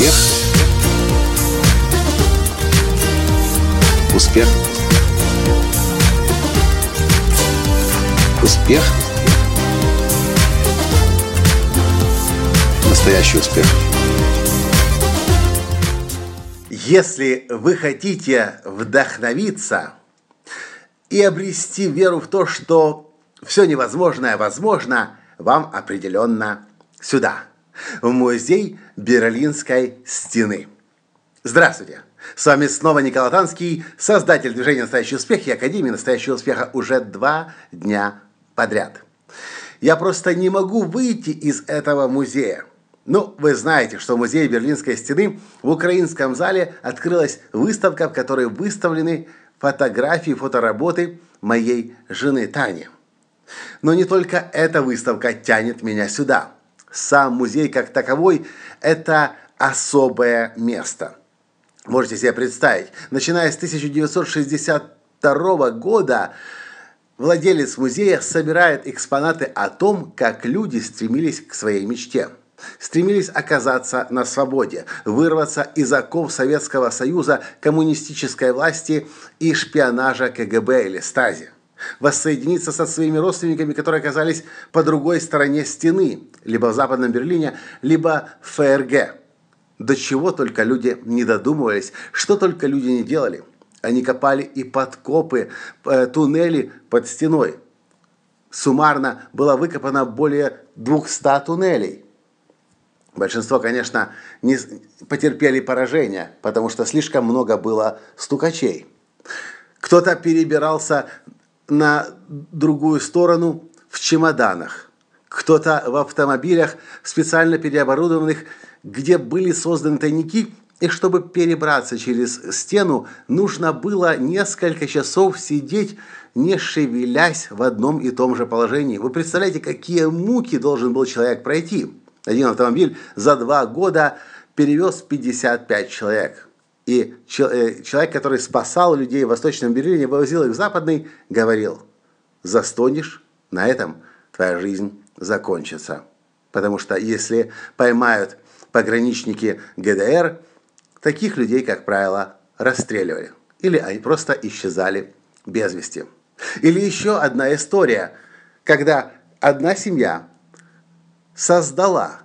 Успех. Успех. Успех. Настоящий успех. Если вы хотите вдохновиться и обрести веру в то, что все невозможное возможно, вам определенно сюда, в музей Берлинской стены. Здравствуйте! С вами снова Николай Танский, создатель движения «Настоящий успех» и Академии «Настоящего успеха» уже два дня подряд. Я просто не могу выйти из этого музея. Ну, вы знаете, что в музее Берлинской стены в украинском зале открылась выставка, в которой выставлены фотографии, фотоработы моей жены Тани. Но не только эта выставка тянет меня сюда. Сам музей как таковой – это особое место. Можете себе представить, начиная с 1962 года владелец музея собирает экспонаты о том, как люди стремились к своей мечте – стремились оказаться на свободе, вырваться из оков Советского Союза, коммунистической власти и шпионажа КГБ или Стази воссоединиться со своими родственниками, которые оказались по другой стороне стены, либо в Западном Берлине, либо в ФРГ. До чего только люди не додумывались, что только люди не делали. Они копали и подкопы, э, туннели под стеной. Суммарно было выкопано более 200 туннелей. Большинство, конечно, не потерпели поражение, потому что слишком много было стукачей. Кто-то перебирался на другую сторону в чемоданах, кто-то в автомобилях, специально переоборудованных, где были созданы тайники, и чтобы перебраться через стену, нужно было несколько часов сидеть, не шевелясь в одном и том же положении. Вы представляете, какие муки должен был человек пройти? Один автомобиль за два года перевез 55 человек. И э, человек, который спасал людей в Восточном Берлине, вывозил их в Западный, говорил, застонешь, на этом твоя жизнь закончится. Потому что если поймают пограничники ГДР, таких людей, как правило, расстреливали. Или они просто исчезали без вести. Или еще одна история, когда одна семья создала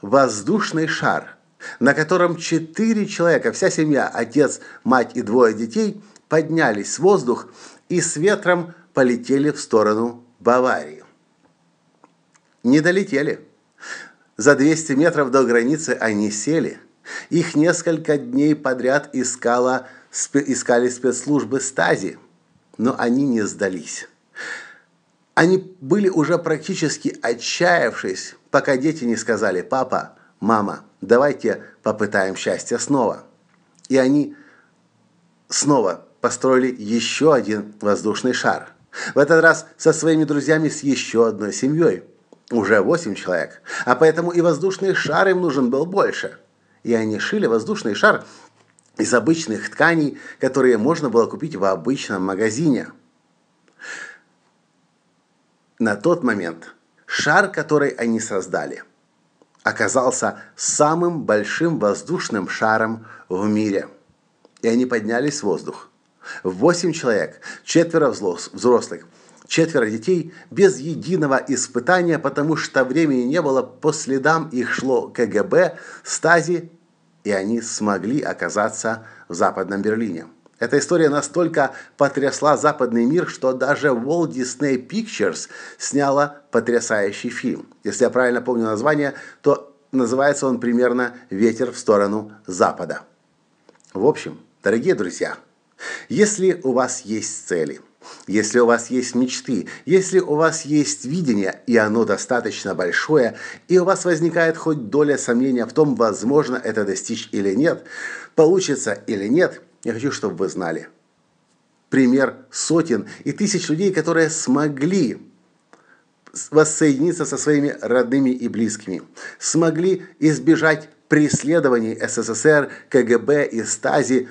воздушный шар – на котором четыре человека, вся семья, отец, мать и двое детей, поднялись в воздух и с ветром полетели в сторону Баварии. Не долетели. За 200 метров до границы они сели. Их несколько дней подряд искала, искали спецслужбы Стази, но они не сдались. Они были уже практически отчаявшись, пока дети не сказали «Папа, мама, давайте попытаем счастье снова. И они снова построили еще один воздушный шар. В этот раз со своими друзьями с еще одной семьей. Уже восемь человек. А поэтому и воздушный шар им нужен был больше. И они шили воздушный шар из обычных тканей, которые можно было купить в обычном магазине. На тот момент шар, который они создали – оказался самым большим воздушным шаром в мире. И они поднялись в воздух. Восемь человек, четверо взрослых, четверо детей без единого испытания, потому что времени не было, по следам их шло КГБ, Стази, и они смогли оказаться в Западном Берлине. Эта история настолько потрясла западный мир, что даже Walt Disney Pictures сняла потрясающий фильм. Если я правильно помню название, то называется он примерно «Ветер в сторону запада». В общем, дорогие друзья, если у вас есть цели, если у вас есть мечты, если у вас есть видение, и оно достаточно большое, и у вас возникает хоть доля сомнения в том, возможно это достичь или нет, получится или нет – я хочу, чтобы вы знали. Пример сотен и тысяч людей, которые смогли воссоединиться со своими родными и близкими, смогли избежать преследований СССР, КГБ и Стази,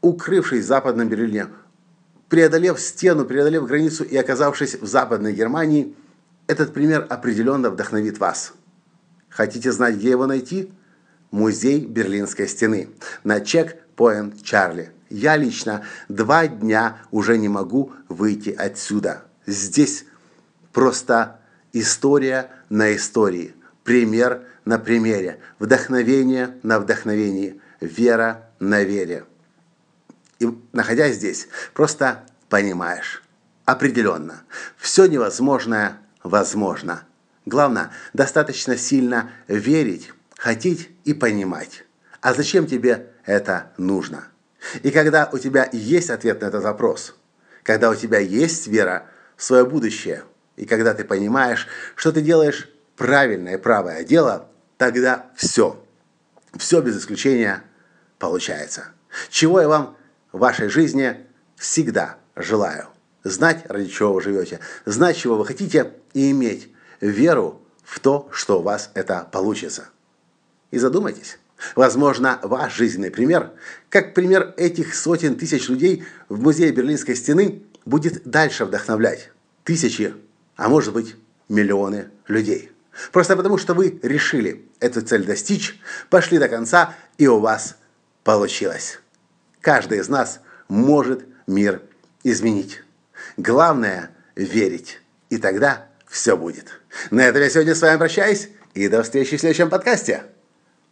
укрывшись в Западном Берлине, преодолев стену, преодолев границу и оказавшись в Западной Германии, этот пример определенно вдохновит вас. Хотите знать, где его найти? музей Берлинской стены на чек-поинт Чарли. Я лично два дня уже не могу выйти отсюда. Здесь просто история на истории, пример на примере, вдохновение на вдохновении, вера на вере. И находясь здесь, просто понимаешь, определенно, все невозможное возможно. Главное, достаточно сильно верить, хотеть и понимать. А зачем тебе это нужно? И когда у тебя есть ответ на этот вопрос, когда у тебя есть вера в свое будущее, и когда ты понимаешь, что ты делаешь правильное правое дело, тогда все, все без исключения получается. Чего я вам в вашей жизни всегда желаю. Знать, ради чего вы живете, знать, чего вы хотите, и иметь веру в то, что у вас это получится. И задумайтесь. Возможно, ваш жизненный пример, как пример этих сотен тысяч людей в музее Берлинской стены, будет дальше вдохновлять тысячи, а может быть миллионы людей. Просто потому, что вы решили эту цель достичь, пошли до конца, и у вас получилось. Каждый из нас может мир изменить. Главное – верить, и тогда все будет. На этом я сегодня с вами прощаюсь, и до встречи в следующем подкасте.